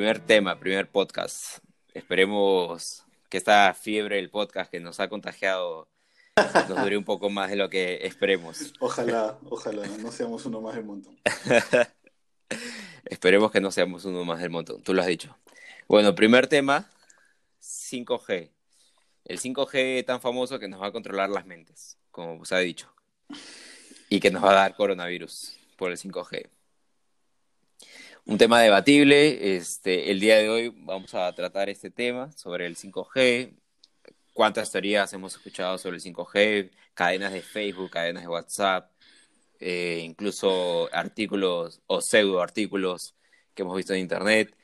primer tema, primer podcast. Esperemos que esta fiebre del podcast que nos ha contagiado nos dure un poco más de lo que esperemos. Ojalá, ojalá, no seamos uno más del montón. Esperemos que no seamos uno más del montón, tú lo has dicho. Bueno, primer tema, 5G. El 5G tan famoso que nos va a controlar las mentes, como se ha dicho. Y que nos va a dar coronavirus por el 5G. Un tema debatible. Este, el día de hoy vamos a tratar este tema sobre el 5G. ¿Cuántas teorías hemos escuchado sobre el 5G? Cadenas de Facebook, cadenas de WhatsApp, eh, incluso artículos o pseudo artículos que hemos visto en Internet.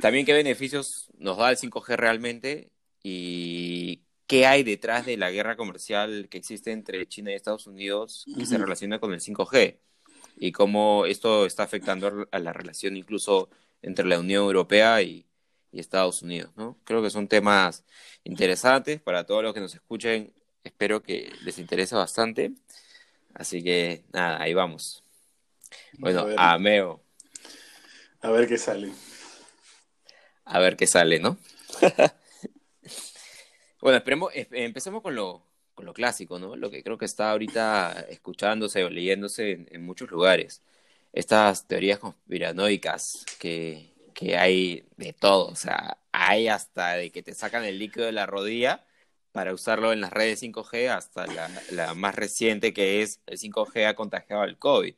También qué beneficios nos da el 5G realmente y qué hay detrás de la guerra comercial que existe entre China y Estados Unidos que se relaciona con el 5G y cómo esto está afectando a la relación incluso entre la Unión Europea y, Estados Unidos, ¿no? Creo que son temas interesantes para todos los que nos escuchen. Espero que les interese bastante. Así que nada, ahí vamos. Bueno, Ameo. A ver qué sale. A ver qué sale, ¿no? bueno, esperemos, empecemos con lo, con lo clásico, ¿no? Lo que creo que está ahorita escuchándose o leyéndose en, muchos lugares. Estas teorías conspiranoicas que, que hay de todo, o sea, hay hasta de que te sacan el líquido de la rodilla para usarlo en las redes 5G hasta la, la más reciente que es el 5G ha contagiado al COVID.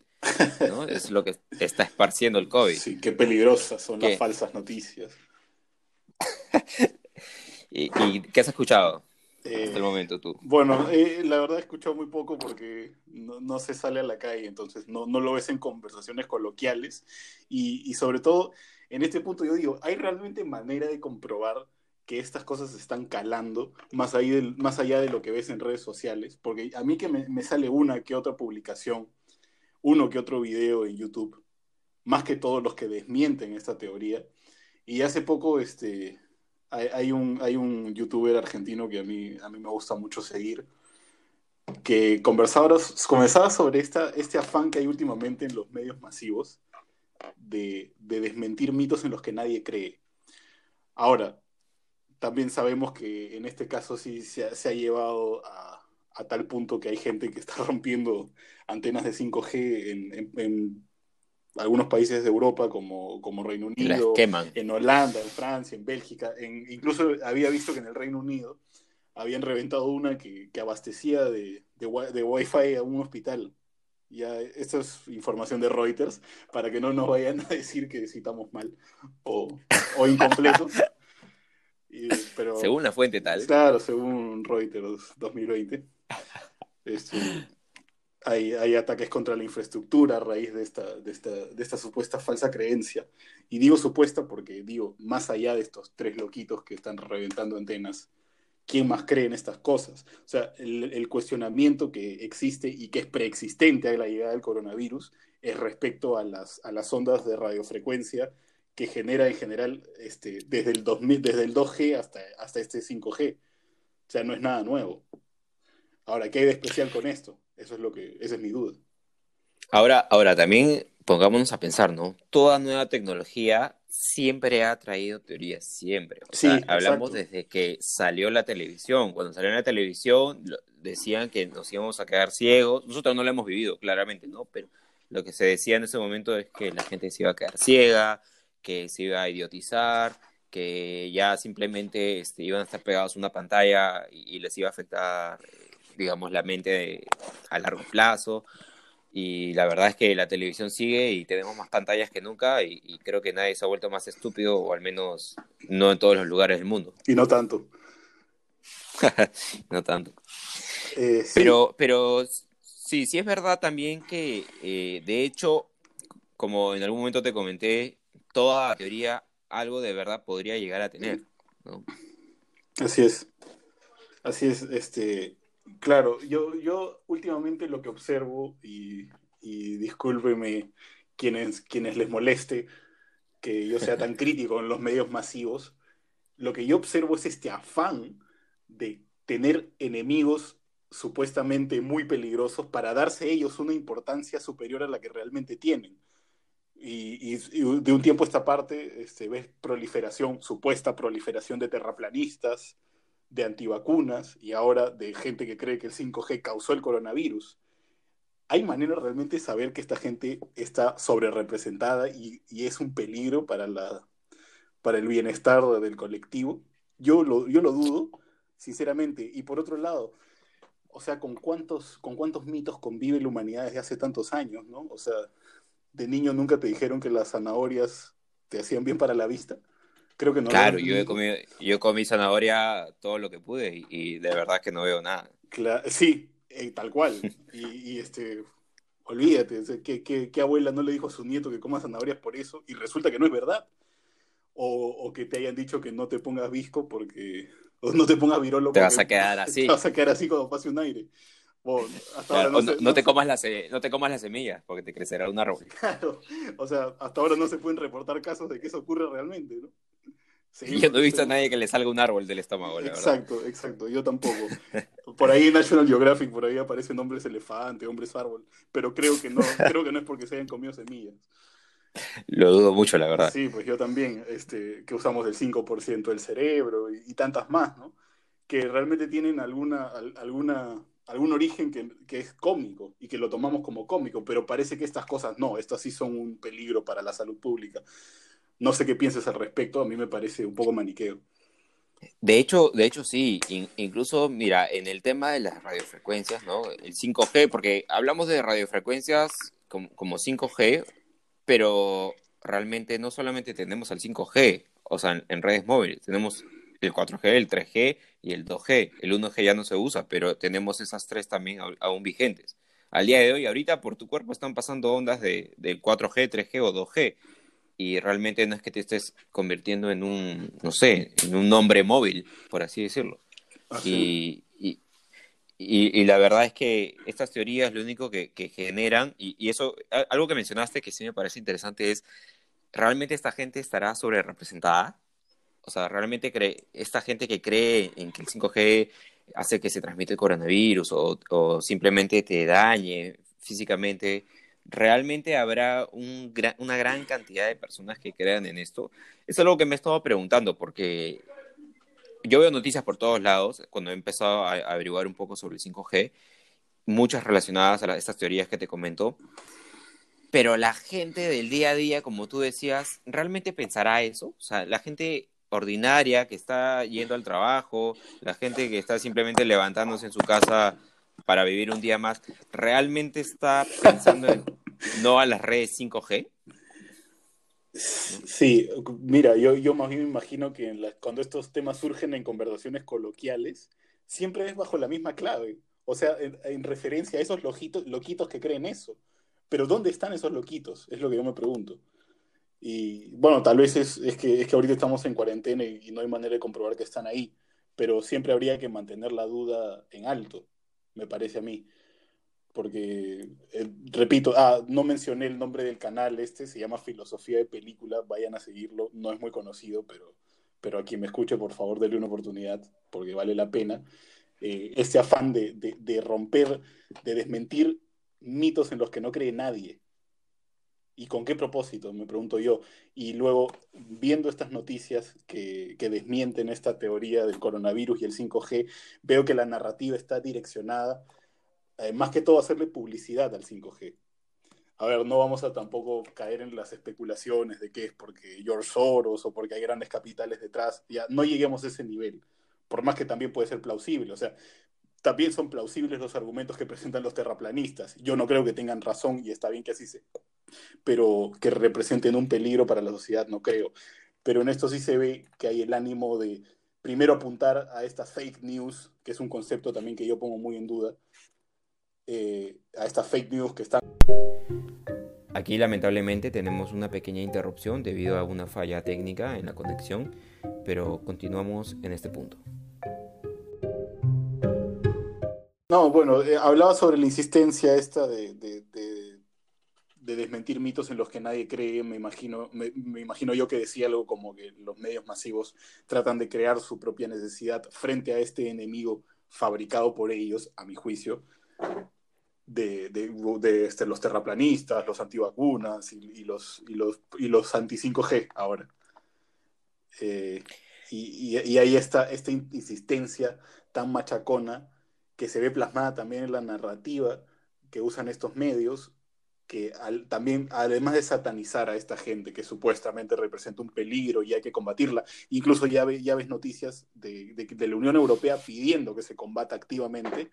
¿no? Es lo que está esparciendo el COVID. Sí, qué peligrosas son las falsas noticias. ¿Y, ¿Y, qué has escuchado? Hasta el eh, momento tú? Bueno, eh, la verdad he escuchado muy poco porque no, se sale a la calle, entonces no, no lo ves en conversaciones coloquiales y, y, sobre todo en este punto yo digo, ¿hay realmente manera de comprobar que estas cosas están calando más, ahí del, más allá de lo que ves en redes sociales? Porque a mí que me, me sale una que otra publicación, uno que otro video en YouTube, más que todos los que desmienten esta teoría. Y hace poco, este, hay, un, hay un youtuber argentino que a mí, a mí me gusta mucho seguir, que conversaba, conversaba sobre esta, este afán que hay últimamente en los medios masivos de, desmentir mitos en los que nadie cree. Ahora, también sabemos que en este caso sí se ha, llevado a, tal punto que hay gente que está rompiendo antenas de 5G en algunos países de Europa como, como Reino Unido, en Holanda, en Francia, en Bélgica, en, incluso había visto que en el Reino Unido habían reventado una que, abastecía de, de, de Wi-Fi a un hospital. Ya, esto es información de Reuters, para que no nos vayan a decir que citamos mal o, o incompleto. pero, según la fuente tal. Claro, según Reuters 2020. Este, hay, ataques contra la infraestructura a raíz de esta, de, esta, supuesta falsa creencia. Y digo supuesta porque digo, más allá de estos tres loquitos que están reventando antenas, ¿quién más cree en estas cosas? O sea, el, cuestionamiento que existe y que es preexistente a la llegada del coronavirus es respecto a las, a las ondas de radiofrecuencia que genera en general este, desde, el 2000, desde el 2G hasta, hasta este 5G. O sea, no es nada nuevo. Ahora, ¿qué hay de especial con esto? Eso es lo que, esa es mi duda. Ahora, ahora también pongámonos a pensar, ¿no? Toda nueva tecnología siempre ha traído teorías, siempre. O sea, hablamos desde que salió la televisión. Cuando salió la televisión decían que nos íbamos a quedar ciegos. Nosotros no lo hemos vivido, claramente, ¿no? Pero lo que se decía en ese momento es que la gente se iba a quedar ciega, que se iba a idiotizar, que ya simplemente este, iban a estar pegados a una pantalla y les iba a afectar digamos, la mente a largo plazo. Y la verdad es que la televisión sigue y tenemos más pantallas que nunca y, creo que nadie se ha vuelto más estúpido, o al menos no en todos los lugares del mundo. Y no tanto. no tanto. Eh, pero, pero sí, sí es verdad también que, eh, de hecho, como en algún momento te comenté, toda teoría algo de verdad podría llegar a tener. Así es. Así es, este, Claro, yo, yo últimamente lo que observo, y, y discúlpeme quienes, quienes les moleste que yo sea tan crítico en los medios masivos, lo que yo observo es este afán de tener enemigos supuestamente muy peligrosos para darse ellos una importancia superior a la que realmente tienen. Y, de un tiempo a esta parte este, ves proliferación, supuesta proliferación de terraplanistas, de antivacunas y ahora de gente que cree que el 5G causó el coronavirus. ¿Hay manera realmente de saber que esta gente está sobre representada y, es un peligro para, la, para el bienestar del colectivo? Yo lo, yo lo dudo, sinceramente. Y por otro lado, o sea, ¿con cuántos, ¿con cuántos mitos convive la humanidad desde hace tantos años, no? O sea, de niño nunca te dijeron que las zanahorias te hacían bien para la vista. Creo que no. Claro, yo, he comido, yo comí zanahoria todo lo que pude y, de verdad que no veo nada. sí, eh, tal cual. y, este, olvídate, ¿qué, qué, abuela no le dijo a su nieto que coma zanahorias por eso? Y resulta que no es verdad. O, o que te hayan dicho que no te pongas visco porque. O no te pongas virolo. Te vas a quedar así. Te vas a quedar así cuando pase un aire no, te comas las, no te comas las semillas porque te crecerá un árbol. Claro, o sea, hasta ahora no se pueden reportar casos de que eso ocurre realmente, ¿no? Yo no he visto a nadie que le salga un árbol del estómago, la exacto, verdad. Exacto, yo tampoco. Por ahí en National Geographic, por ahí aparecen hombres elefante, hombres árbol, pero creo que no, creo que no es porque se hayan comido semillas. Lo dudo mucho, la verdad. Sí, pues yo también, este, que usamos el 5% del cerebro y, y, tantas más, ¿no? Que realmente tienen alguna, alguna algún origen que, es cómico y que lo tomamos como cómico, pero parece que estas cosas no, estas sí son un peligro para la salud pública. No sé qué piensas al respecto, a mí me parece un poco maniqueo. De hecho, de hecho sí, incluso mira, en el tema de las radiofrecuencias, ¿no? El 5G, porque hablamos de radiofrecuencias como, como 5G, pero realmente no solamente tenemos al 5G, o sea, en redes móviles, tenemos el 4G, el 3G y el 2G. El 1G ya no se usa, pero tenemos esas tres también aún vigentes. Al día de hoy, ahorita por tu cuerpo están pasando ondas de, 4G, 3G o 2G. Y realmente no es que te estés convirtiendo en un, no sé, en un nombre móvil, por así decirlo. Ah, y, y, la verdad es que estas teorías lo único que, que generan, y, y, eso, algo que mencionaste que sí me parece interesante es, ¿realmente esta gente estará sobre representada? O sea, realmente cree, esta gente que cree en que el 5G hace que se transmite el coronavirus o, simplemente te dañe físicamente, ¿realmente habrá una gran cantidad de personas que crean en esto? Es algo que me he estado preguntando porque yo veo noticias por todos lados cuando he empezado a, averiguar un poco sobre el 5G, muchas relacionadas a estas teorías que te comento. Pero la gente del día a día, como tú decías, ¿realmente pensará eso? O sea, la gente ordinaria que está yendo al trabajo, la gente que está simplemente levantándose en su casa para vivir un día más, ¿realmente está pensando en no a las redes 5G? Sí, mira, yo, yo más bien me imagino que cuando estos temas surgen en conversaciones coloquiales, siempre es bajo la misma clave. O sea, en, referencia a esos loquitos, loquitos que creen eso. Pero ¿dónde están esos loquitos? Es lo que yo me pregunto. Y bueno, tal vez es, es, que, es que ahorita estamos en cuarentena y, no hay manera de comprobar que están ahí, pero siempre habría que mantener la duda en alto, me parece a mí. Porque, eh, repito, ah, no mencioné el nombre del canal este, se llama Filosofía de Película, vayan a seguirlo, no es muy conocido, pero, pero a quien me escuche, por favor, denle una oportunidad, porque vale la pena. Eh, este afán de, de, de romper, de desmentir mitos en los que no cree nadie, ¿Y con qué propósito? Me pregunto yo. Y luego, viendo estas noticias que, desmienten esta teoría del coronavirus y el 5G, veo que la narrativa está direccionada, eh, más que todo, a hacerle publicidad al 5G. A ver, no vamos a tampoco caer en las especulaciones de que es porque George Soros o porque hay grandes capitales detrás. Ya no lleguemos a ese nivel, por más que también puede ser plausible. O sea, también son plausibles los argumentos que presentan los terraplanistas. Yo no creo que tengan razón y está bien que así sea pero que representen un peligro para la sociedad, no creo. Pero en esto sí se ve que hay el ánimo de primero apuntar a estas fake news, que es un concepto también que yo pongo muy en duda, eh, a estas fake news que están... Aquí lamentablemente tenemos una pequeña interrupción debido a una falla técnica en la conexión, pero continuamos en este punto. No, bueno, eh, hablaba sobre la insistencia esta de de desmentir mitos en los que nadie cree, me imagino, me, imagino yo que decía algo como que los medios masivos tratan de crear su propia necesidad frente a este enemigo fabricado por ellos, a mi juicio. de, de, este, los terraplanistas, los antivacunas y, los, y, los, y los anti-5G ahora. Eh, y, y, ahí está esta insistencia tan machacona que se ve plasmada también en la narrativa que usan estos medios, que también, además de satanizar a esta gente que supuestamente representa un peligro y hay que combatirla, incluso ya, ya ves noticias de, de, la Unión Europea pidiendo que se combata activamente,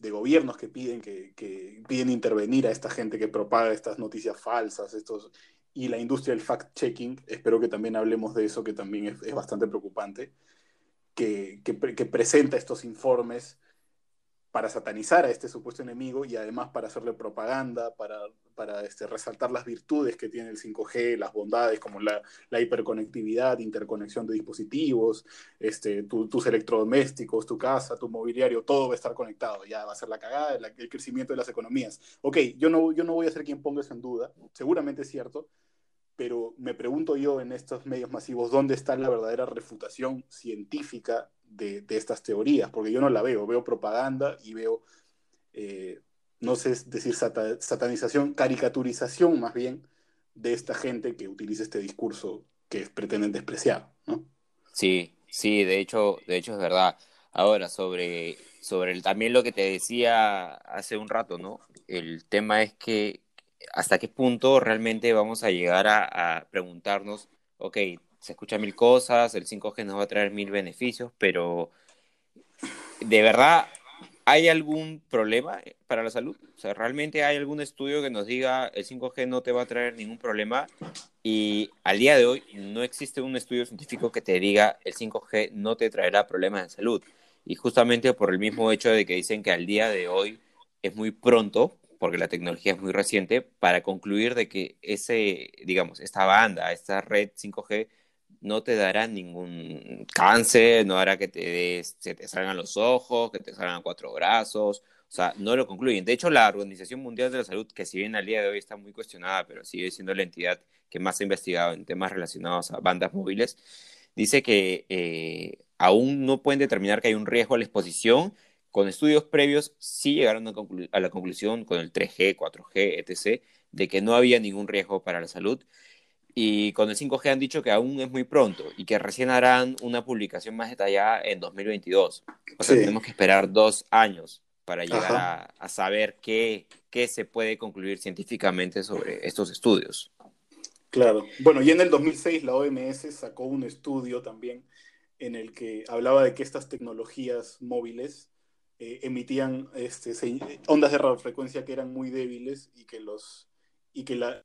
de gobiernos que piden, que, que, piden intervenir a esta gente que propaga estas noticias falsas, estos, y la industria del fact-checking, espero que también hablemos de eso, que también es, es bastante preocupante, que, que, que presenta estos informes para satanizar a este supuesto enemigo y además para hacerle propaganda, para, para este, resaltar las virtudes que tiene el 5G, las bondades como la, la hiperconectividad, interconexión de dispositivos, este, tus electrodomésticos, tu casa, tu mobiliario, todo va a estar conectado, ya va a ser la cagada, el crecimiento de las economías. Ok, yo no, yo no voy a ser quien ponga eso en duda, seguramente es cierto, pero me pregunto yo en estos medios masivos dónde está la verdadera refutación científica de, estas teorías, porque yo no la veo, veo propaganda y veo, eh, no sé decir satanización, caricaturización más bien de esta gente que utiliza este discurso que pretenden despreciar, ¿no? Sí, sí, de hecho, de hecho es verdad. Ahora, sobre, sobre el, también lo que te decía hace un rato, ¿no? El tema es que hasta qué punto realmente vamos a llegar a, preguntarnos, ok, se escucha mil cosas, el 5G nos va a traer mil beneficios, pero ¿de verdad hay algún problema para la salud? O sea, ¿realmente hay algún estudio que nos diga el 5G no te va a traer ningún problema? Y al día de hoy no existe un estudio científico que te diga el 5G no te traerá problemas de salud. Y justamente por el mismo hecho de que dicen que al día de hoy es muy pronto, porque la tecnología es muy reciente, para concluir de que ese, digamos, esta banda, esta red 5G no te dará ningún cáncer, no hará que te se te salgan los ojos, que te salgan cuatro brazos, o sea, no lo concluyen. De hecho, la Organización Mundial de la Salud, que si bien al día de hoy está muy cuestionada, pero sigue siendo la entidad que más ha investigado en temas relacionados a bandas móviles, dice que eh, aún no pueden determinar que hay un riesgo a la exposición. Con estudios previos sí llegaron a, a la conclusión con el 3G, 4G, etc., de que no había ningún riesgo para la salud. Y con el 5G han dicho que aún es muy pronto y que recién harán una publicación más detallada en 2022. O sea, tenemos que esperar dos años para llegar a, saber qué, qué se puede concluir científicamente sobre estos estudios. Claro. Bueno, y en el 2006 la OMS sacó un estudio también en el que hablaba de que estas tecnologías móviles eh, emitían este, ondas de radiofrecuencia que eran muy débiles y que los y que la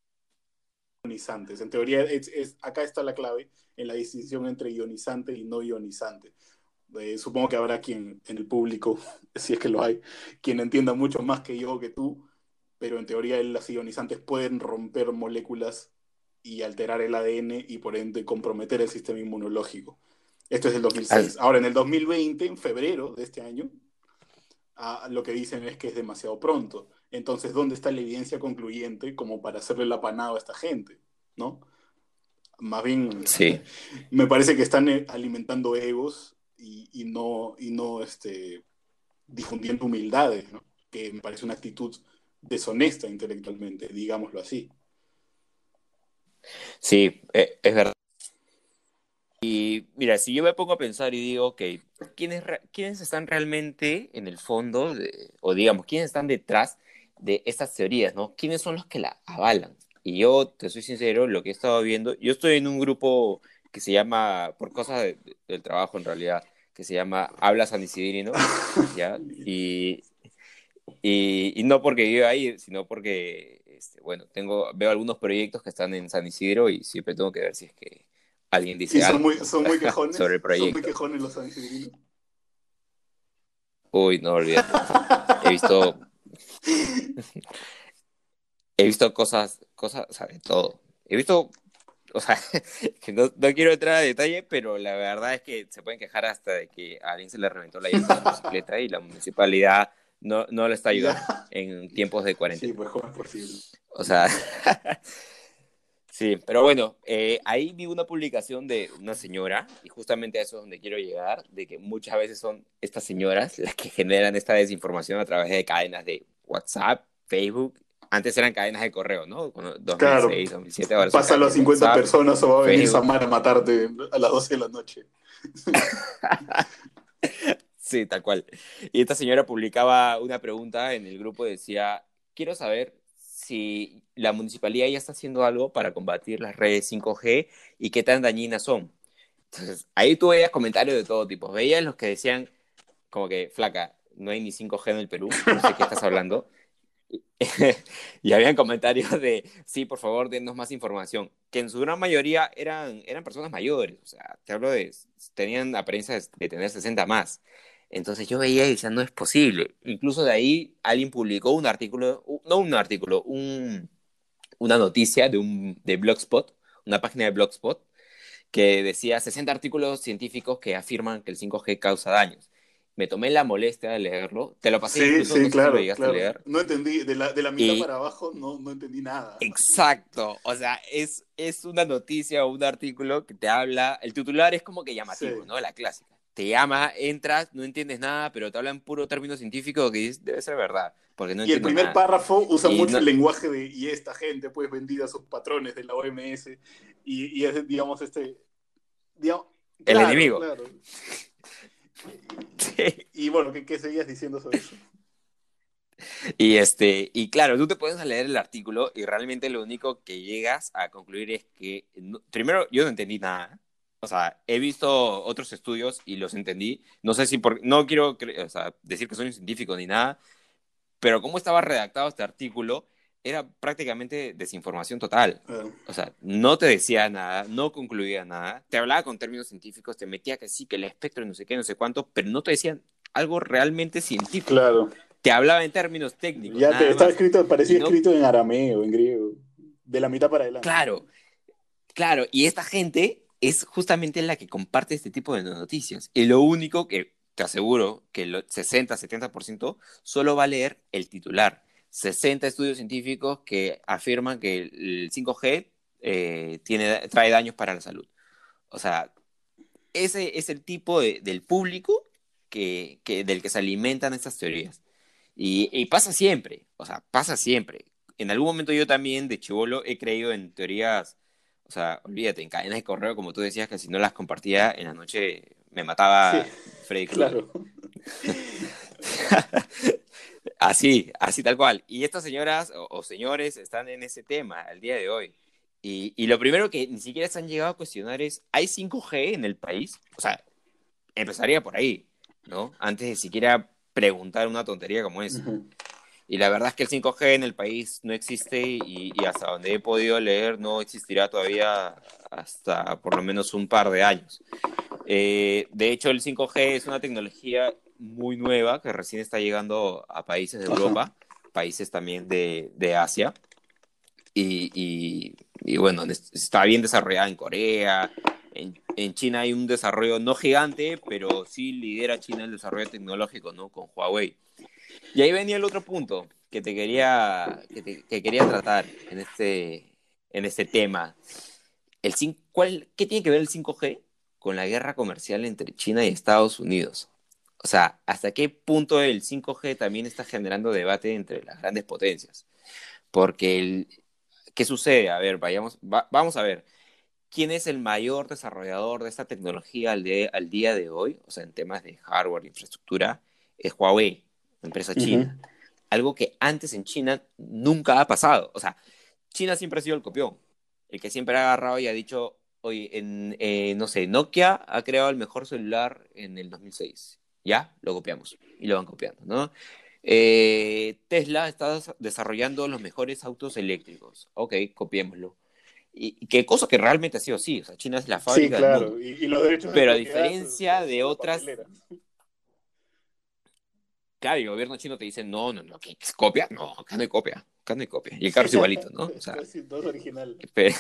ionizantes. En teoría, es, acá está la clave en la distinción entre ionizante y no ionizante. Eh, supongo que habrá quien en el público, si es que lo hay, quien entienda mucho más que yo que tú, pero en teoría las ionizantes pueden romper moléculas y alterar el ADN y por ende comprometer el sistema inmunológico. Esto es del 2006. Ahora, en el 2020, en febrero de este año, lo que dicen es que es demasiado pronto. Entonces, ¿dónde está la evidencia concluyente como para hacerle la panada a esta gente? ¿No? Más bien, sí. me parece que están eh, alimentando egos y, no, y no este, difundiendo humildades, ¿no? que me parece una actitud deshonesta intelectualmente, digámoslo así. Sí, eh, es verdad. Y mira, si yo me pongo a pensar y digo, ok, ¿quiénes, ¿quiénes están realmente en el fondo, o digamos, quiénes están detrás de estas teorías, ¿no? ¿Quiénes son los que la avalan? Y yo, te soy sincero, lo que he estado viendo, yo estoy en un grupo que se llama, por cosas del trabajo en realidad, que se llama Habla San Isidro, ¿ya? Y, y, no porque vivo ahí, sino porque, este, bueno, tengo, veo algunos proyectos que están en San Isidro y siempre tengo que ver si es que alguien dice son algo muy, son muy quejones, sobre el proyecto. Son muy quejones los San Isidrinos. Uy, no olvídate. He visto He visto cosas, cosas, o sea, de todo. He visto, o sea, que no, quiero entrar a detalle, pero la verdad es que se pueden quejar hasta de que a alguien se le reventó la llanta la bicicleta y la municipalidad no, no le está ayudando en tiempos de cuarentena. Sí, pues cómo es posible. O sea, sí, pero bueno, eh, ahí vi una publicación de una señora, y justamente a eso es donde quiero llegar, de que muchas veces son estas señoras las que generan esta desinformación a través de cadenas de WhatsApp, Facebook. Antes eran cadenas de correo, ¿no? Cuando 2006, Claro. 2007, ahora Pasa a las cadenas de 50 WhatsApp. personas o va a venir Facebook. Samara a matarte a las 12 de la noche. Sí, tal cual. Y esta señora publicaba una pregunta en el grupo, decía, quiero saber si la municipalidad ya está haciendo algo para combatir las redes 5G y qué tan dañinas son. Entonces, ahí tú veías comentarios de todo tipo. Veías los que decían, como que, flaca, no hay ni 5G en el Perú, no sé qué estás hablando. y habían comentarios de, sí, por favor, denos más información, que en su gran mayoría eran, eran personas mayores, o sea, te hablo de, tenían apariencia de tener 60 más. Entonces yo veía y decía, no es posible. Incluso de ahí alguien publicó un artículo, no un artículo, un, una noticia de, un, de Blogspot, una página de Blogspot, que decía 60 artículos científicos que afirman que el 5G causa daños. Me tomé la molestia de leerlo, te lo pasé Sí, incluso, no sí, si claro. lo llegaste claro. a leer. No entendí, de la, de la mitad Y- para abajo no, no entendí nada. Exacto, o sea, es, es una noticia o un artículo que te habla, el titular es como que llamativo, Sí. ¿no? La clásica. Te llama, entras, no entiendes nada, pero te habla en puro término científico que dices, debe ser verdad, porque no y el primer nada. párrafo usa Y mucho no- el lenguaje de y esta gente pues vendida a sus patrones de la OMS y, y es digamos este digamos, El claro, enemigo. claro. Sí. Y bueno, ¿qué, qué seguías diciendo sobre eso? Y este, y claro, tú te puedes leer el artículo y realmente lo único que llegas a concluir es que, no- primero, yo no entendí nada. O sea, he visto otros estudios y los entendí. No sé si por, no quiero o sea, decir que soy un científico ni nada, pero cómo estaba redactado este artículo era prácticamente desinformación total. Ah, O sea, no te decía nada, no concluía nada, te hablaba con términos científicos, te metía que sí, que el espectro, no sé qué, no sé cuánto, pero no te decían algo realmente científico. claro. Te hablaba en términos técnicos. Ya te, estaba escrito, parecía no- escrito en arameo, en griego, de la mitad para adelante. Claro, claro, y esta gente es justamente la que comparte este tipo de noticias. Y lo único que te aseguro que el 60-70% solo va a leer el titular. 60 estudios científicos que afirman que el 5G eh, tiene, trae daños para la salud. O sea, ese es el tipo de- del público que, que- del que se alimentan estas teorías. Y, y pasa siempre, o sea, pasa siempre. En algún momento yo también de chivolo he creído en teorías, o sea, olvídate, en cadenas de correo, como tú decías, que si no las compartía en la noche me mataba Sí, Freddy Krueger. Claro. Así, así tal cual. Y estas señoras o, o señores están en ese tema al día de hoy. Y, y lo primero que ni siquiera se han llegado a cuestionar es, ¿hay 5G en el país? O sea, empezaría por ahí, ¿no? Antes de siquiera preguntar una tontería como esa. Ujú. Y la verdad es que el 5G en el país no existe y, y hasta donde he podido leer no existirá todavía hasta por lo menos un par de años. Eh, de hecho, el 5G es una tecnología muy nueva que recién está llegando a países de. Europa, países también de, de Asia. Y, y- y bueno, es- está bien desarrollada en Corea. En, en China hay un desarrollo no gigante, pero sí lidera China el desarrollo tecnológico, ¿no? Con Huawei. Y ahí venía el otro punto que te quería, que, quería tratar en este, en este tema. El, ¿cuál, ¿Qué tiene que ver el 5G con la guerra comercial entre China y Estados Unidos? O sea, ¿hasta qué punto el 5G también está generando debate entre las grandes potencias? Porque, el, ¿qué sucede? A ver, vayamos, va- vamos a ver. ¿Quién es el mayor desarrollador de esta tecnología al, de- al día de hoy? O sea, en temas de hardware, infraestructura, es Huawei, empresa china. Algo que antes en China nunca ha pasado. O sea, China siempre ha sido el copión. El que siempre ha agarrado y ha dicho, oye, en, eh, no sé, Nokia ha creado el mejor celular en el 2006. Ya, lo copiamos. Y lo van copiando, ¿no? Eh, Tesla está des- desarrollando los mejores autos eléctricos. Ok, copiémoslo. Y, y qué cosa que realmente ha sido así. O sea, China es la Sí, fábrica del claro. mundo. Y, y los derechos de Pero a diferencia de otras-. Claro, el gobierno chino te dice, no, no, no, ¿qué es copia? No, acá no hay copia. Acá no hay copia. Y el carro es igualito, ¿no? O sea, Sí, todo es original. Pero-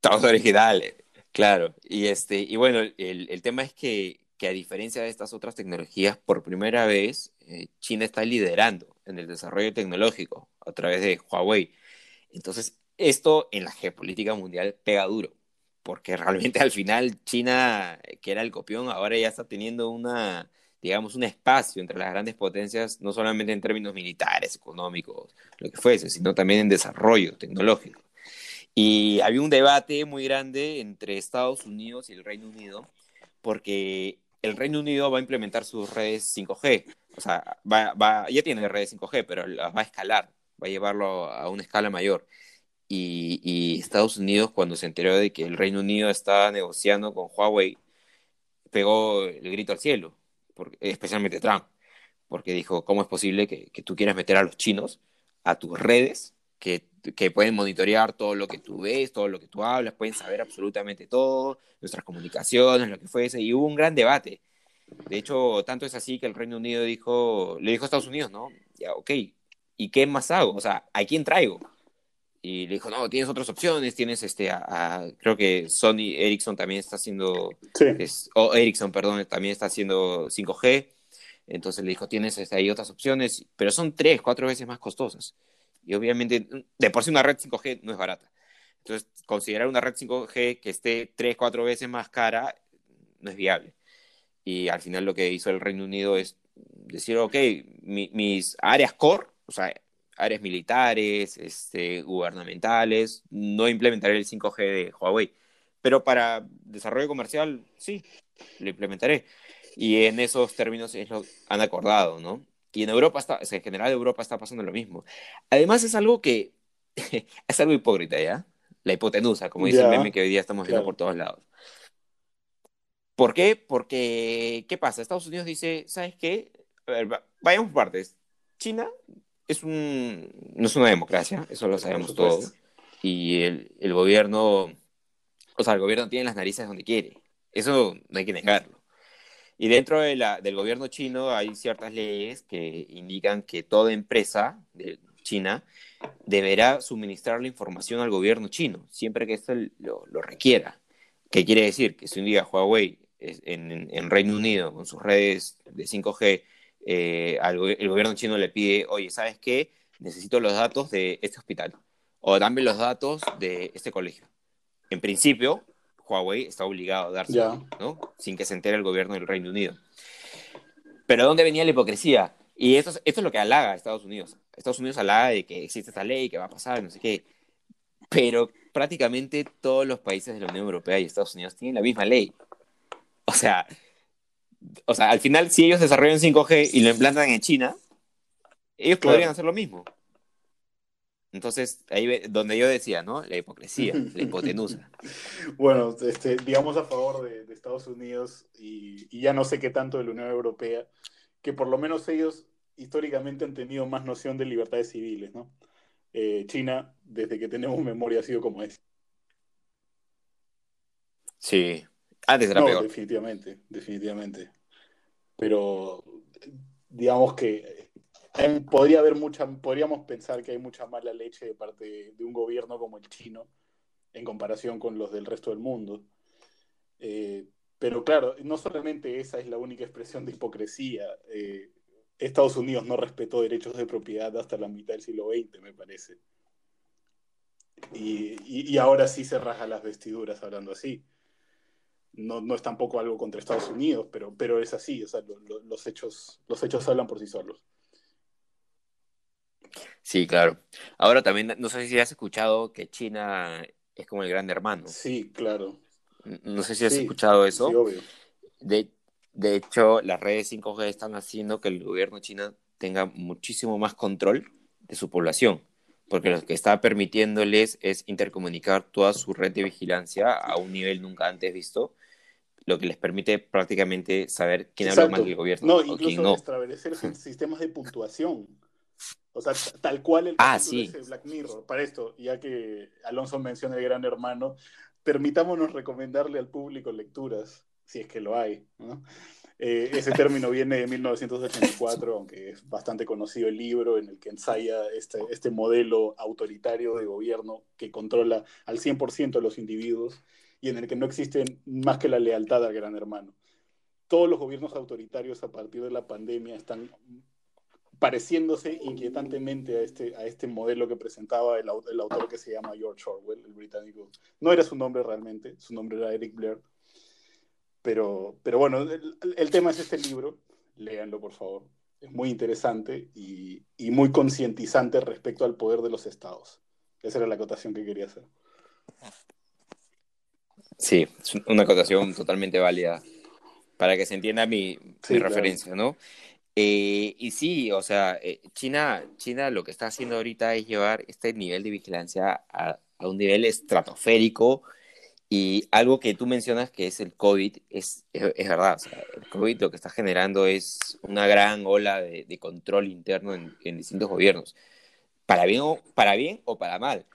Todos originales, claro. Y este, y bueno, el, el tema es que, que a diferencia de estas otras tecnologías, por primera vez, eh, China está liderando en el desarrollo tecnológico a través de Huawei. Entonces, esto en la geopolítica mundial pega duro, porque realmente al final China, que era el copión, ahora ya está teniendo una, digamos, un espacio entre las grandes potencias, no solamente en términos militares, económicos, lo que fuese, sino también en desarrollo tecnológico. Y había un debate muy grande entre Estados Unidos y el Reino Unido, porque el Reino Unido va a implementar sus redes 5G. O sea, va, va, ya tiene redes 5G, pero las va a escalar, va a llevarlo a una escala mayor. Y, y, Estados Unidos, cuando se enteró de que el Reino Unido estaba negociando con Huawei, pegó el grito al cielo, especialmente Trump, porque dijo, ¿cómo es posible que, que tú quieras meter a los chinos a tus redes que, que, pueden monitorear todo lo que tú ves, todo lo que tú hablas, pueden saber absolutamente todo, nuestras comunicaciones, lo que fuese, y hubo un gran debate. De hecho, tanto es así que el Reino Unido dijo, le dijo a Estados Unidos, ¿no? Ya, ok, ¿y qué más hago? O sea, ¿a quién traigo? Y le dijo, no, tienes otras opciones, tienes este, a, creo que Sony Ericsson también está haciendo, sí. o Ericsson, perdón, también está haciendo 5G. Entonces le dijo, tienes este, ahí otras opciones, pero son tres, cuatro veces más costosas. Y obviamente, de por sí una red 5G no es barata. Entonces, considerar una red 5G que esté 3, 4 veces más cara no es viable. Y al final lo que hizo el Reino Unido es decir, ok, mi, mis áreas core, o sea, áreas militares, este, gubernamentales, no implementaré el 5G de Huawei. Pero para desarrollo comercial, sí, lo implementaré. Y en esos términos es lo han acordado, ¿no? Y en Europa está, en general Europa está pasando lo mismo. Además es algo que, es algo hipócrita, ¿ya? La hipotenusa, como dice yeah. el meme que hoy día estamos viendo claro. por todos lados. ¿Por qué? Porque, ¿qué pasa? Estados Unidos dice, ¿sabes qué? A ver, vayamos por partes. China es un, no es una democracia, eso lo sabemos todos. Y el, el gobierno, o sea, el gobierno tiene las narices donde quiere. Eso no hay que negarlo. Y dentro de la, del gobierno chino hay ciertas leyes que indican que toda empresa de China deberá suministrar la información al gobierno chino, siempre que esto lo, lo requiera. ¿Qué quiere decir? Que si un día Huawei en, en Reino Unido con sus redes de 5G, eh, al, el gobierno chino le pide, oye, ¿sabes qué? Necesito los datos de este hospital o dame los datos de este colegio. En principio, Huawei está obligado a darse, yeah. ¿no? Sin que se entere el gobierno del Reino Unido. Pero ¿dónde venía la hipocresía? Y esto, esto es lo que halaga a Estados Unidos. Estados Unidos halaga de que existe esta ley, que va a pasar, no sé qué. Pero prácticamente todos los países de la Unión Europea y Estados Unidos tienen la misma ley. O sea, o sea, al final, si ellos desarrollan 5G y lo implantan en China, ellos claro. podrían hacer lo mismo. Entonces, ahí donde yo decía, ¿no? La hipocresía, la hipotenusa. bueno, este, digamos a favor de, de Estados Unidos y, y, ya no sé qué tanto de la Unión Europea, que por lo menos ellos históricamente han tenido más noción de libertades civiles, ¿no? Eh, China, desde que tenemos memoria, ha sido como es. Sí, antes era no, peor. Definitivamente, definitivamente. Pero digamos que podría haber mucha, podríamos pensar que hay mucha mala leche de parte de un gobierno como el chino en comparación con los del resto del mundo. Eh, pero claro, no solamente esa es la única expresión de hipocresía. Eh, Estados Unidos no respetó derechos de propiedad hasta la mitad del siglo XX, me parece. Y, y, y ahora sí se raja las vestiduras hablando así. No, no, es tampoco algo contra Estados Unidos, pero, pero es así, o sea, lo, lo, los, hechos, los hechos hablan por sí solos. Sí, claro. Ahora también, no sé si has escuchado que China es como el gran hermano. Sí, claro. No sé si has sí, escuchado eso. Sí, obvio. De, de hecho, las redes 5G están haciendo que el gobierno chino tenga muchísimo más control de su población, porque lo que está permitiéndoles es intercomunicar toda su red de vigilancia a un nivel nunca antes visto, lo que les permite prácticamente saber quién Exacto. habla mal del gobierno no, o incluso quién no. establecer sistemas de puntuación. O sea, tal cual el ah, sí. de Black Mirror. Para esto, ya que Alonso menciona el gran hermano, permitámonos recomendarle al público lecturas, si es que lo hay. ¿no? Eh, ese término viene de 1984, aunque es bastante conocido el libro en el que ensaya este, este modelo autoritario de gobierno que controla al 100% de los individuos y en el que no existe más que la lealtad al gran hermano. Todos los gobiernos autoritarios a partir de la pandemia están pareciéndose inquietantemente a este, a este modelo que presentaba el, el, autor que se llama George Orwell, el británico. No era su nombre realmente, su nombre era Eric Blair. Pero, pero bueno, el, el tema es este libro léanlo por favor. Es muy interesante y, y muy concientizante respecto al poder de los estados. Esa era la acotación que quería hacer. Sí, es una acotación totalmente válida para que se entienda mi, Sí, mi claro. referencia, ¿no? Eh, y sí, o sea, eh, China, China lo que está haciendo ahorita es llevar este nivel de vigilancia a, a un nivel estratosférico y algo que tú mencionas que es el COVID, es, es, es verdad, o sea, el COVID lo que está generando es una gran ola de, de control interno en, en distintos gobiernos, para bien, o, para bien o para mal.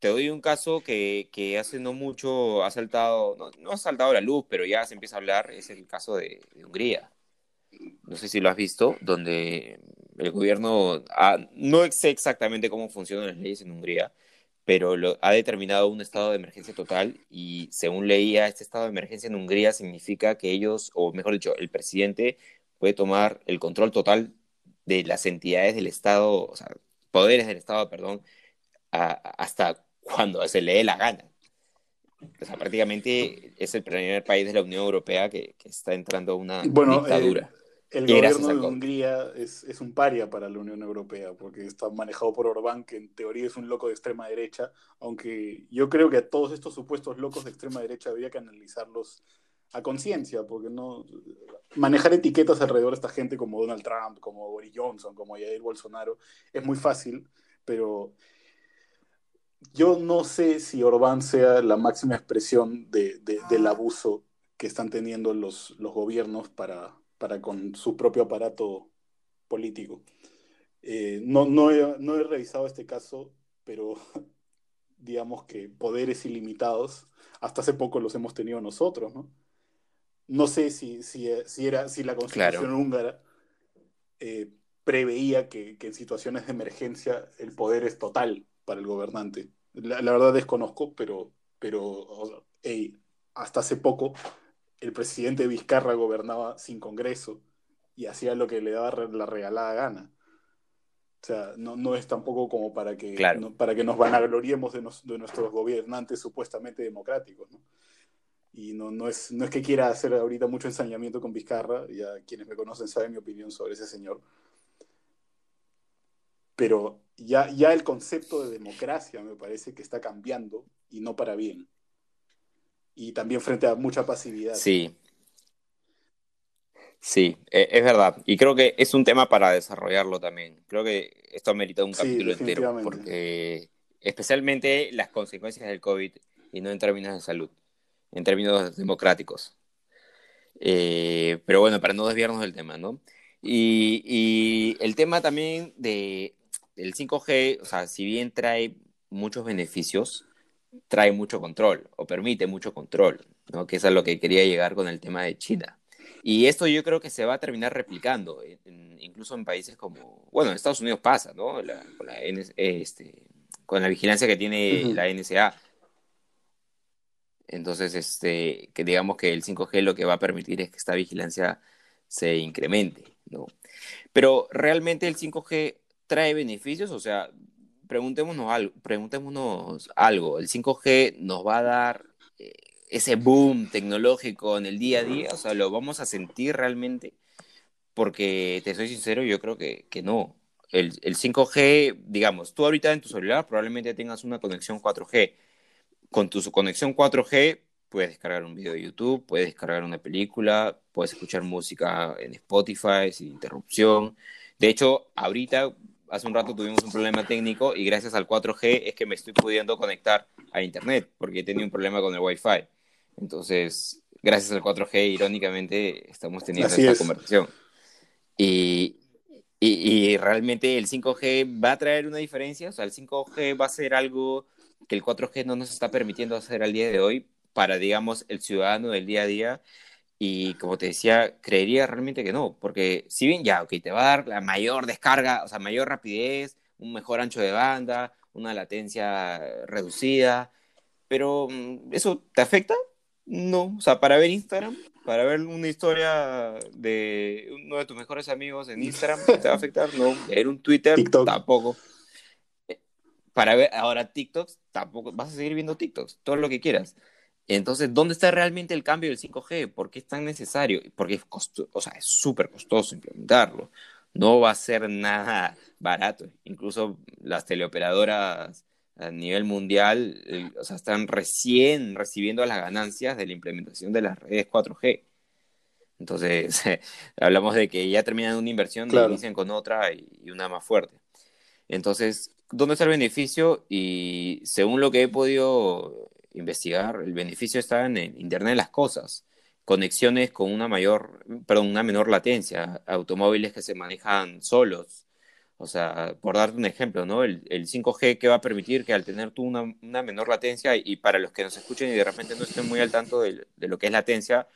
Te doy un caso que, que hace no mucho ha saltado, no, no ha saltado la luz, pero ya se empieza a hablar, es el caso de, de Hungría. No sé si lo has visto, donde el gobierno ha- no sé exactamente cómo funcionan las leyes en Hungría, pero lo, ha determinado un estado de emergencia total y según leía, este estado de emergencia en Hungría significa que ellos, o mejor dicho, el presidente puede tomar el control total de las entidades del Estado, o sea, poderes del Estado, perdón, a- hasta cuando se le dé la gana. O sea, prácticamente es el primer país de la Unión Europea que, que está entrando a una Bueno, dictadura. eh, el Y gobierno de. Hungría es, es un paria para la Unión Europea, porque está manejado por Orbán, que en teoría es un loco de extrema derecha, aunque yo creo que a todos estos supuestos locos de extrema derecha había que analizarlos a conciencia, porque no manejar etiquetas alrededor de esta gente como Donald Trump, como Boris Johnson, como Jair Bolsonaro, es muy fácil, pero yo no sé si Orbán sea la máxima expresión de, de- del abuso que están teniendo los, los gobiernos para, para con su propio aparato político. Eh, no, no, he, no he revisado este caso, pero digamos que poderes ilimitados, hasta hace poco los hemos tenido nosotros, ¿no? No sé si, si, si era, si la constitución Claro. húngara eh, preveía que, que en situaciones de emergencia el poder es total para el gobernante. La, la verdad desconozco, pero, pero o sea, ey, hasta hace poco el presidente Vizcarra gobernaba sin Congreso y hacía lo que le daba la regalada gana. O sea, no, no es tampoco como para que, Claro. no- para que nos vanagloriemos de, nos- de nuestros gobernantes supuestamente democráticos, ¿no? Y no, no, es, no es que quiera hacer ahorita mucho ensañamiento con Vizcarra, ya quienes me conocen saben mi opinión sobre ese señor. Pero ya, ya el concepto de democracia me parece que está cambiando y no para bien. Y también frente a mucha pasividad. Sí. Sí, e- es verdad. Y creo que es un tema para desarrollarlo también. Creo que esto amerita un Sí, capítulo entero, porque especialmente las consecuencias del COVID, y no en términos de salud, en términos democráticos. Eh, pero bueno, para no desviarnos del tema, ¿no? Y, y el tema también de, del 5G, o sea, si bien trae muchos beneficios, trae mucho control, o permite mucho control, ¿no? Que es a lo que quería llegar con el tema de China. Y esto yo creo que se va a terminar replicando, en- incluso en países como, bueno, en Estados Unidos pasa, ¿no? La- con, la NS este, con la vigilancia que tiene la NSA. Entonces, este, que digamos que el 5G lo que va a permitir es que esta vigilancia se incremente, ¿no? Pero realmente el 5G trae beneficios, o sea, preguntémonos algo, preguntémonos algo, ¿el 5G nos va a dar eh, ese boom tecnológico en el día a día? O sea, ¿lo vamos a sentir realmente? Porque te soy sincero, yo creo que, que no. El, el 5G, digamos, tú ahorita en tu celular probablemente tengas una conexión 4G. Con tu conexión 4G puedes descargar un video de YouTube, puedes descargar una película, puedes escuchar música en Spotify sin interrupción. De hecho, ahorita, hace un rato tuvimos un problema técnico y gracias al 4G es que me estoy pudiendo conectar a Internet porque tenía un problema con el Wi-Fi. Entonces, gracias al 4G, irónicamente, estamos teniendo Así esta es. conversación. Y, y, y realmente el 5G va a traer una diferencia, o sea, el 5G va a ser algo que el 4G no nos está permitiendo hacer al día de hoy para, digamos, el ciudadano del día a día. Y como te decía, creería realmente que no, porque si bien ya, ok, te va a dar la mayor descarga, o sea, mayor rapidez, un mejor ancho de banda, una latencia reducida, pero mm, ¿eso te afecta? No, o sea, para ver Instagram, para ver una historia de uno de tus mejores amigos en Instagram, ¿te va a afectar? No, ver un Twitter, TikTok. tampoco. Eh, Para ver ahora TikToks, tampoco, vas a seguir viendo TikToks, todo lo que quieras. Entonces, ¿dónde está realmente el cambio del 5G? ¿Por qué es tan necesario? Porque es costoso, o sea, es súper costoso implementarlo. No va a ser nada barato. Incluso las teleoperadoras a nivel mundial, o sea, están recién recibiendo las ganancias de la implementación de las redes 4G. Entonces, hablamos de que ya terminan una inversión y inician con otra y, una más fuerte. Entonces, ¿dónde está el beneficio? Y según lo que he podido investigar, el beneficio está en Internet de las cosas, conexiones con una mayor, perdón, una menor latencia, automóviles que se manejan solos. O sea, por darte un ejemplo, ¿no? El, 5G que va a permitir que al tener tú una, menor latencia, y para los que nos escuchen y de repente no estén muy al tanto de, de lo que es latencia,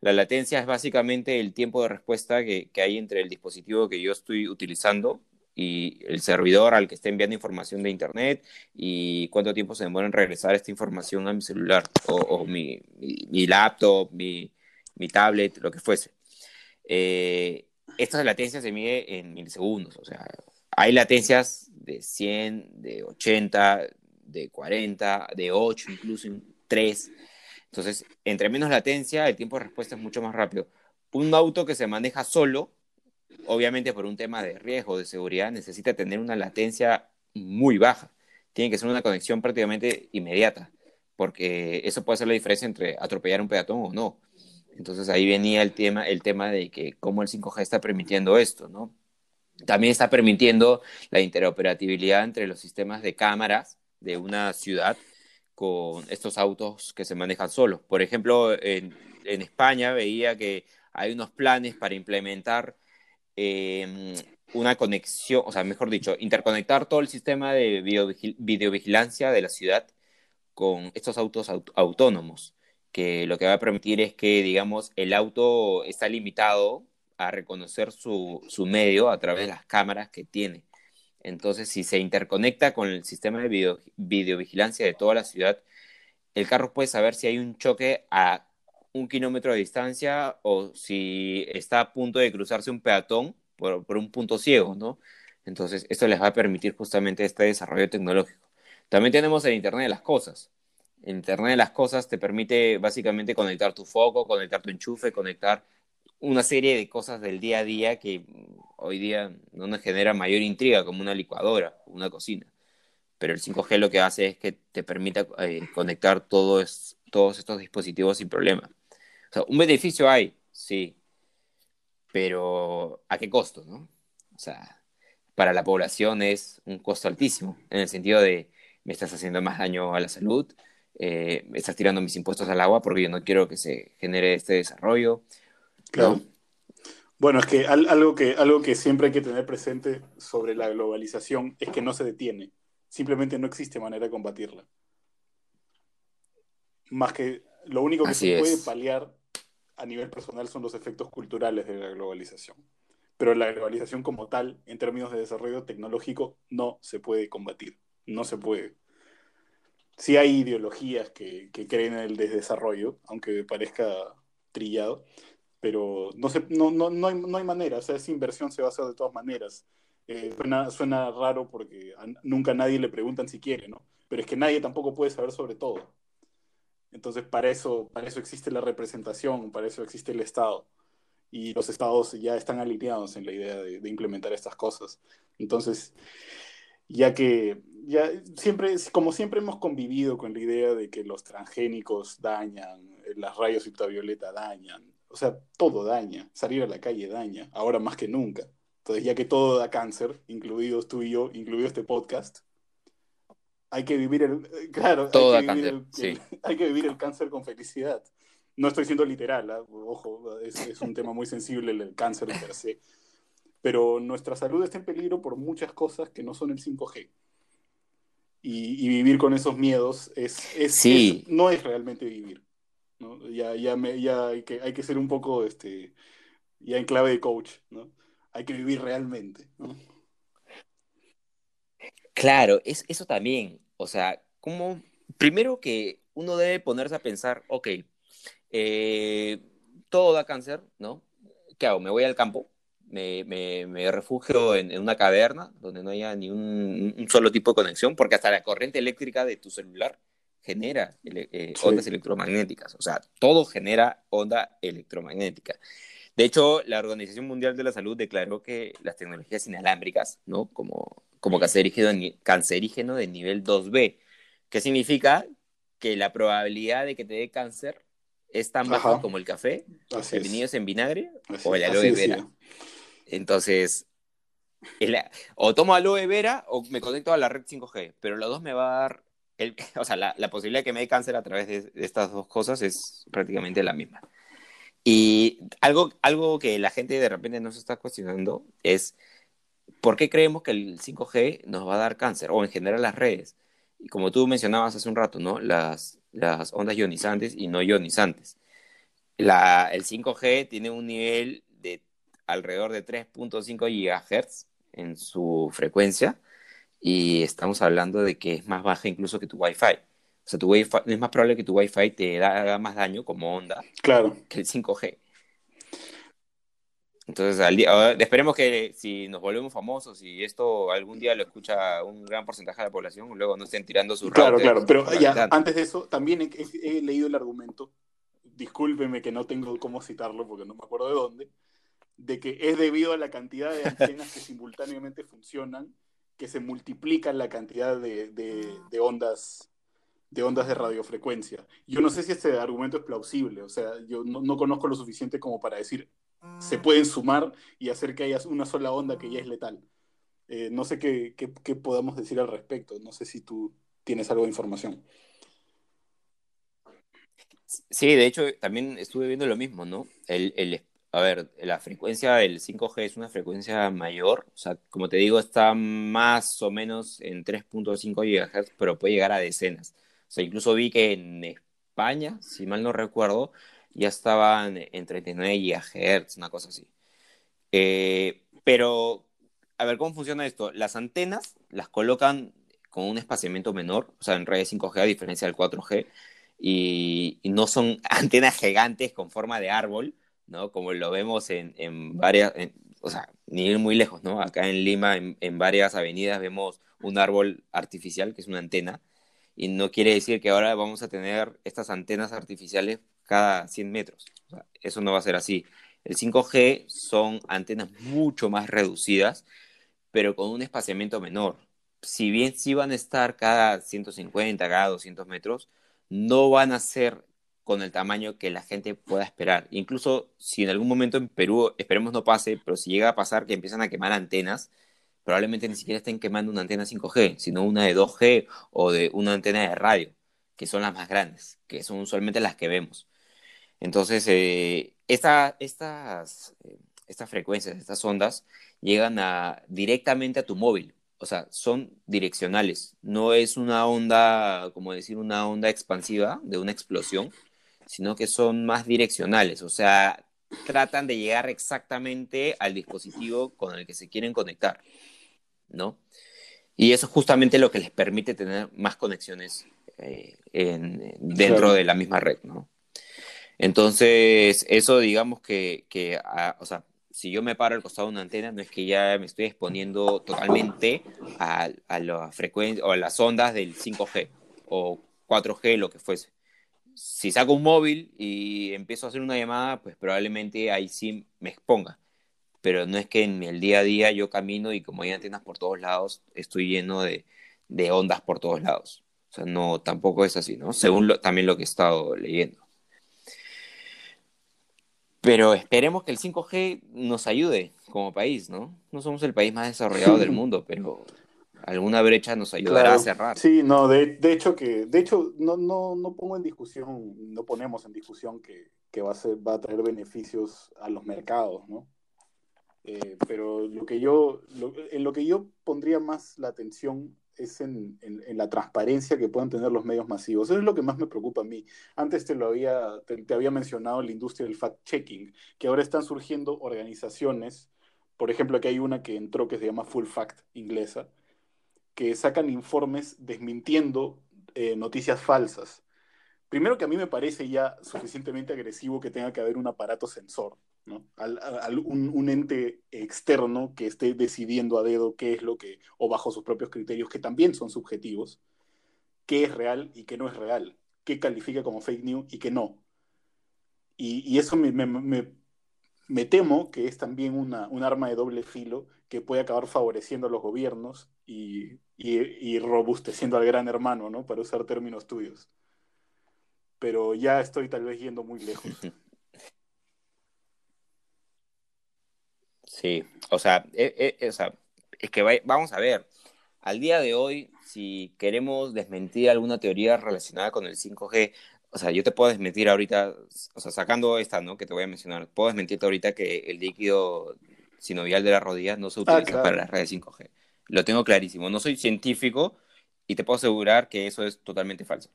la latencia es básicamente el tiempo de respuesta que, hay entre el dispositivo que yo estoy utilizando y el servidor al que esté enviando información de Internet y cuánto tiempo se demora en regresar esta información a mi celular o, mi, laptop, mi, tablet, lo que fuese. Eh, esta latencia se mide en milisegundos, o sea, hay latencias de 100, de 80, de 40, de 8, incluso en 3. Entonces, entre menos latencia, el tiempo de respuesta es mucho más rápido. Un auto que se maneja solo, obviamente por un tema de riesgo, de seguridad, necesita tener una latencia muy baja. Tiene que ser una conexión prácticamente inmediata, porque eso puede ser la diferencia entre atropellar un peatón o no. Entonces ahí venía el tema, el tema de que cómo el 5G está permitiendo esto, ¿no? También está permitiendo la interoperabilidad entre los sistemas de cámaras de una ciudad con estos autos que se manejan solos. Por ejemplo, en, España veía que hay unos planes para implementar em, una conexión, o sea, mejor dicho, interconectar todo el sistema de videovigilancia de la ciudad con estos autos autónomos, que lo que va a permitir es que, digamos, el auto está limitado a reconocer su, su medio a través de las cámaras que tiene. Entonces, si se interconecta con el sistema de video, videovigilancia de toda la ciudad, el carro puede saber si hay un choque a un kilómetro de distancia o si está a punto de cruzarse un peatón por, un punto ciego, ¿no? Entonces, esto les va a permitir justamente este desarrollo tecnológico. También tenemos el Internet de las Cosas. El Internet de las Cosas te permite básicamente conectar tu foco, conectar tu enchufe, conectar una serie de cosas del día a día que hoy día no nos genera mayor intriga como una licuadora, una cocina. Pero el 5G lo que hace es que te permita eh, conectar todos, todos estos dispositivos sin problema. Sea, un beneficio hay, sí, pero ¿a qué costo, no? O sea, para la población es un costo altísimo, en el sentido de me estás haciendo más daño a la salud, eh, me estás tirando mis impuestos al agua porque yo no quiero que se genere este desarrollo. Claro. Bueno, es que algo, que algo que siempre hay que tener presente sobre la globalización es que no se detiene. Simplemente no existe manera de combatirla. Más que lo único que se puede paliar a nivel personal son los efectos culturales de la globalización. Pero la globalización como tal, en términos de desarrollo tecnológico, no se puede combatir. No se puede. Sí hay ideologías que, que creen en el desarrollo, aunque parezca trillado, pero no, se, no, no, no, hay, no hay manera, o sea, esa inversión se va a hacer de todas maneras. Eh, suena, suena, raro porque nunca a nadie le preguntan si quiere, ¿no? Pero es que nadie tampoco puede saber sobre todo. Entonces, para eso, para eso existe la representación, para eso existe el Estado. Y los estados ya están alineados en la idea de, implementar estas cosas. Entonces, ya que ya siempre, como siempre hemos convivido con la idea de que los transgénicos dañan, las rayos ultravioleta dañan, o sea, todo daña, salir a la calle daña, ahora más que nunca. Entonces, ya que todo da cáncer, incluidos tú y yo, incluido este podcast, hay que vivir el, eh, claro, hay, que vivir el, hay que vivir el cáncer con felicidad. No estoy siendo literal, ¿ah? ojo, es, un tema muy sensible el, cáncer per se, pero nuestra salud está en peligro por muchas cosas que no son el 5G. Y, vivir con esos miedos es, es, no es realmente vivir. Ya, ya, me, ya hay, que, hay que ser un poco, este, ya en clave de coach, ¿no? Hay que vivir realmente, ¿no? Claro, es, eso también, o sea, como, primero que uno debe ponerse a pensar, ok, eh, todo da cáncer, ¿no? ¿Qué hago? ¿Me voy al campo? Me, me, refugio en, una caverna donde no haya ni un, un, solo tipo de conexión, porque hasta la corriente eléctrica de tu celular genera eh, ondas electromagnéticas, o sea, todo genera onda electromagnética. De hecho, la Organización Mundial de la Salud declaró que las tecnologías inalámbricas, ¿no? Como, como cancerígeno, cancerígeno de nivel 2B, que significa que la probabilidad de que te dé cáncer es tan baja como el café, el vinilo en vinagre o el aloe vera. Entonces, o tomo aloe vera o me conecto a la red 5G, pero los dos me va a dar, el, o sea, la, posibilidad de que me dé cáncer a través de estas dos cosas es prácticamente la misma. Y algo, algo que la gente de repente no se está cuestionando es por qué creemos que el 5G nos va a dar cáncer o en general las redes. Y como tú mencionabas hace un rato, ¿no? Las, las ondas ionizantes y no ionizantes. La, el 5G tiene un nivel de alrededor de 3.5 GHz en su frecuencia y estamos hablando de que es más baja incluso que tu Wi-Fi. O sea, tu es más probable que tu Wi-Fi te haga más daño como onda claro. que el 5G. Entonces, esperemos que si nos volvemos famosos y esto algún día lo escucha un gran porcentaje de la población, luego no estén tirando su Claro, claro, pero ya, antes de eso, también he, leído el argumento, discúlpeme que no tengo cómo citarlo porque no me acuerdo de dónde, de que es debido a la cantidad de antenas que simultáneamente funcionan que se multiplica la cantidad de, de ondas de ondas de radiofrecuencia. Yo no sé si este argumento es plausible, o sea, yo no, conozco lo suficiente como para decir se pueden sumar y hacer que haya una sola onda que ya es letal. Eh, no sé qué, podamos decir al respecto, no sé si tú tienes algo de información. Sí, de hecho, también estuve viendo lo mismo, ¿no? El, a ver, la frecuencia del 5G es una frecuencia mayor, o sea, como te digo, está más o menos en 3.5 GHz, pero puede llegar a decenas. O sea, incluso vi que en España, si mal no recuerdo, ya estaban en 39 GHz, una cosa así. Eh, pero, a ver, ¿cómo funciona esto? Las antenas las colocan con un espaciamiento menor, o sea, en redes 5G a diferencia del 4G, y, no son antenas gigantes con forma de árbol, ¿no? Como lo vemos en, en varias, o sea, ni ir muy lejos, ¿no? Acá en Lima, en, en varias avenidas, vemos un árbol artificial, que es una antena, y no quiere decir que ahora vamos a tener estas antenas artificiales cada 100 metros. eso no va a ser así. El 5G son antenas mucho más reducidas, pero con un espaciamiento menor. Si bien sí van a estar cada 150, cada 200 metros, no van a ser con el tamaño que la gente pueda esperar. Incluso si en algún momento en Perú, esperemos no pase, pero si llega a pasar que empiezan a quemar antenas, probablemente ni siquiera estén quemando una antena 5G, sino una de 2G o de una antena de radio, que son las más grandes, que son usualmente las que vemos. Entonces, eh, estas, eh, estas frecuencias, estas ondas, llegan a, directamente a tu móvil. O sea, son direccionales. No es una onda, como decir, una onda expansiva de una explosión, sino que son más direccionales. O sea, tratan de llegar exactamente al dispositivo con el que se quieren conectar. ¿no? Y eso es justamente lo que les permite tener más conexiones eh, dentro de la misma red, ¿no? Entonces, eso digamos que, ah, o sea, si yo me paro al costado de una antena, no es que ya me estoy exponiendo totalmente a, a la frecuencia o a las ondas del 5G o 4G, lo que fuese. Si saco un móvil y empiezo a hacer una llamada, pues probablemente ahí sí me exponga pero no es que en el día a día yo camino y como hay antenas por todos lados, estoy lleno de, ondas por todos lados. O sea, no, tampoco es así, ¿no? Según también lo que he estado leyendo. Pero esperemos que el 5G nos ayude como país, ¿no? No somos el país más desarrollado del mundo, pero alguna brecha nos ayudará a cerrar. Sí, no, de, hecho que, de hecho, no, no, no pongo en discusión, no ponemos en discusión que, va a ser, va a traer beneficios a los mercados, ¿no? Eh, pero lo que yo, en lo que yo pondría más la atención es en, la transparencia que puedan tener los medios masivos. Eso es lo que más me preocupa a mí. Antes te lo había, te, había mencionado la industria del fact-checking, que ahora están surgiendo organizaciones, por ejemplo, aquí hay una que entró que se llama Full Fact inglesa, que sacan informes desmintiendo eh, noticias falsas. Primero que a mí me parece ya suficientemente agresivo que tenga que haber un aparato sensor al, un, ente externo que esté decidiendo a dedo qué es lo que, o bajo sus propios criterios, que también son subjetivos, qué es real y qué no es real, qué califica como fake news y qué no. Y, eso me, me, temo que es también una, un arma de doble filo que puede acabar favoreciendo a los gobiernos y, y, robusteciendo al gran hermano, ¿no? Para usar términos tuyos. Pero ya estoy tal vez yendo muy lejos. Sí, o sea, eh, eh, es que vamos a ver, al día de hoy, si queremos desmentir alguna teoría relacionada con el 5G, o sea, yo te puedo desmentir ahorita, o sea, sacando esta, ¿no? Que te voy a mencionar, puedo desmentirte ahorita que el líquido sinovial de las rodillas no se ah, utiliza para las redes 5G. Lo tengo clarísimo. No soy científico y te puedo asegurar que eso es totalmente falso.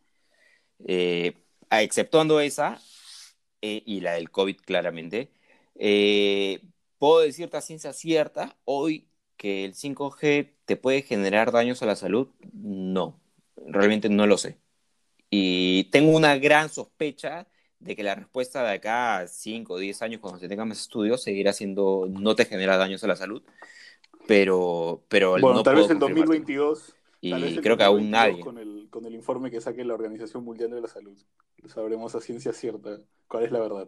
Eh, exceptuando esa eh, y la del COVID, claramente, eh, puedo decirte a ciencia cierta hoy que el 5G te puede generar daños a la salud. No, realmente no lo sé. Y tengo una gran sospecha de que la respuesta de acá a 5 o 10 años, cuando se tengan más estudios, seguirá siendo no te genera daños a la salud. Pero, pero bueno, tal vez en 2022. Y creo que aún nadie. Con el, con el informe que saque la Organización Mundial de la Salud, sabremos a ciencia cierta cuál es la verdad.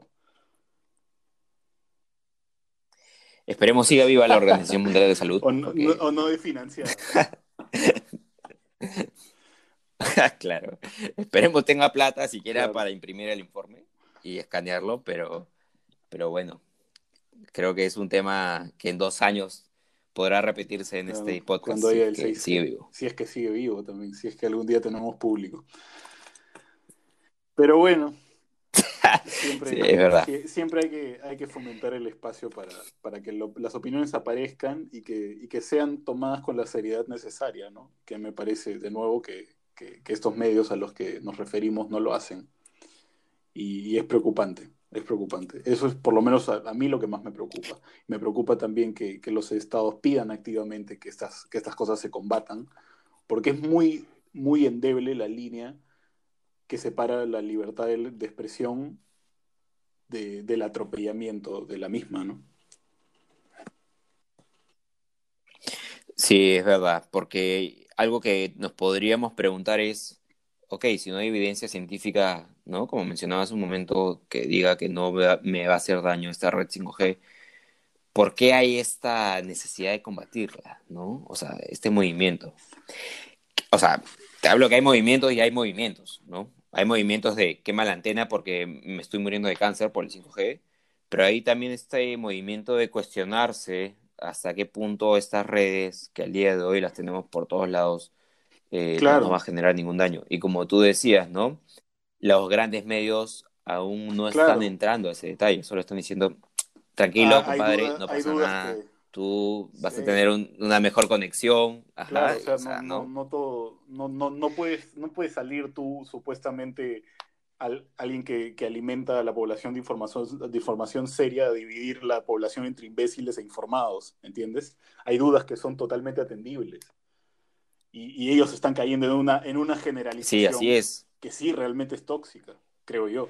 Esperemos siga viva la Organización Mundial de Salud. o, no, o no financiada. claro. Esperemos tenga plata siquiera para imprimir el informe y escanearlo, pero, pero bueno, creo que es un tema que en dos años podrá repetirse en este podcast. Cuando haya el si sigue vivo. Si es que sigue vivo también, si es que algún día tenemos público. Pero bueno, siempre, es verdad. siempre hay que, hay que fomentar el espacio para, para que las opiniones aparezcan y que, y que sean tomadas con la seriedad necesaria, ¿no? Que me parece, de nuevo, que, que, estos medios a los que nos referimos no lo hacen. Y, es preocupante, es preocupante. Eso es por lo menos a, mí lo que más me preocupa. Me preocupa también que, los estados pidan activamente que estas, que estas cosas se combatan, porque es muy, muy endeble la línea que separa la libertad de, expresión del atropellamiento de la misma, ¿no? Sí, es verdad, porque algo que nos podríamos preguntar es, ok, si no hay evidencia científica, ¿no? Como mencionaba hace un momento, que diga que no me va a hacer daño esta red 5G, ¿por qué hay esta necesidad de combatirla, ¿no? O sea, este movimiento. O sea, te hablo que hay movimientos y hay movimientos, ¿no? Hay movimientos de quema la antena porque me estoy muriendo de cáncer por el 5G, pero hay también este movimiento de cuestionarse hasta qué punto estas redes, que al día de hoy las tenemos por todos lados, eh, no va a generar ningún daño. Y como tú decías, ¿no? Los grandes medios aún no están entrando a ese detalle, solo están diciendo, tranquilo, ah, compadre, no pasa nada. Tú vas a tener una mejor conexión. claro, o sea, no, no, todo, no, no, no, puedes, no puedes salir tú supuestamente alguien que, alimenta a la población de información, de información seria, dividir la población entre imbéciles e informados, ¿entiendes? Hay dudas que son totalmente atendibles. Y, ellos están cayendo en una, en una generalización sí, así es. que sí realmente es tóxica, creo yo.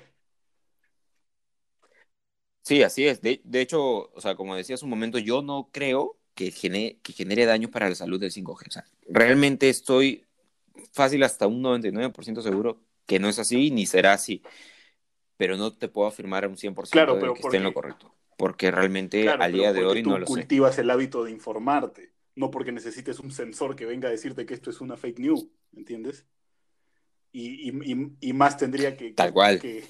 Sí, así es. De, hecho, o sea, como decías un momento, yo no creo que genere, que genere daños para la salud del 5G. O sea, realmente estoy fácil hasta un 99% seguro que no es así ni será así. Pero no te puedo afirmar un 100% claro, de que esté en lo correcto. Porque realmente al día de hoy no lo cultivas el hábito de informarte, no porque necesites un sensor que venga a decirte que esto es una fake news, ¿entiendes? Y, y, más tendría que, Tal cual. que,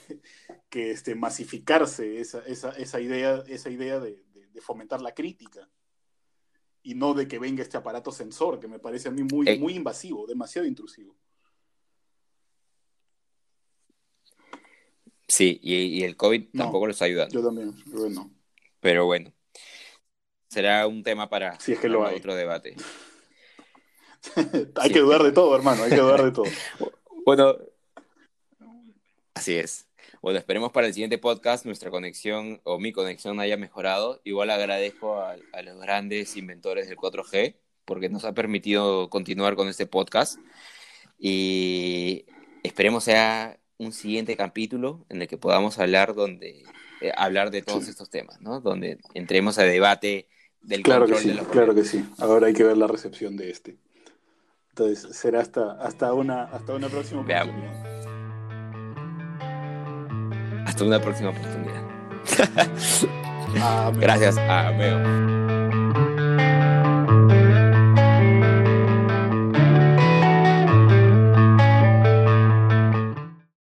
que este, masificarse esa, esa, esa idea, esa idea de, fomentar la crítica y no de que venga este aparato sensor que me parece a mí muy, eh. muy invasivo, demasiado intrusivo. Sí, y, el COVID tampoco lo está ayudando. Yo también, bueno. Pero bueno, será un tema para, si es que lo hay. otro debate. hay que dudar de todo, hermano, hay que dudar de todo. bueno, así es. Bueno, esperemos para el siguiente podcast nuestra conexión o mi conexión haya mejorado. Igual agradezco a, a los grandes inventores del 4G porque nos ha permitido continuar con este podcast. Y esperemos sea un siguiente capítulo en el que podamos hablar donde eh, hablar de todos estos temas, ¿no? Donde entremos a debate del claro control que sí, Claro que sí. Ahora hay que ver la recepción de este. Entonces será hasta, hasta, una, hasta una próxima oportunidad. Hasta una próxima oportunidad. Gracias. Amén.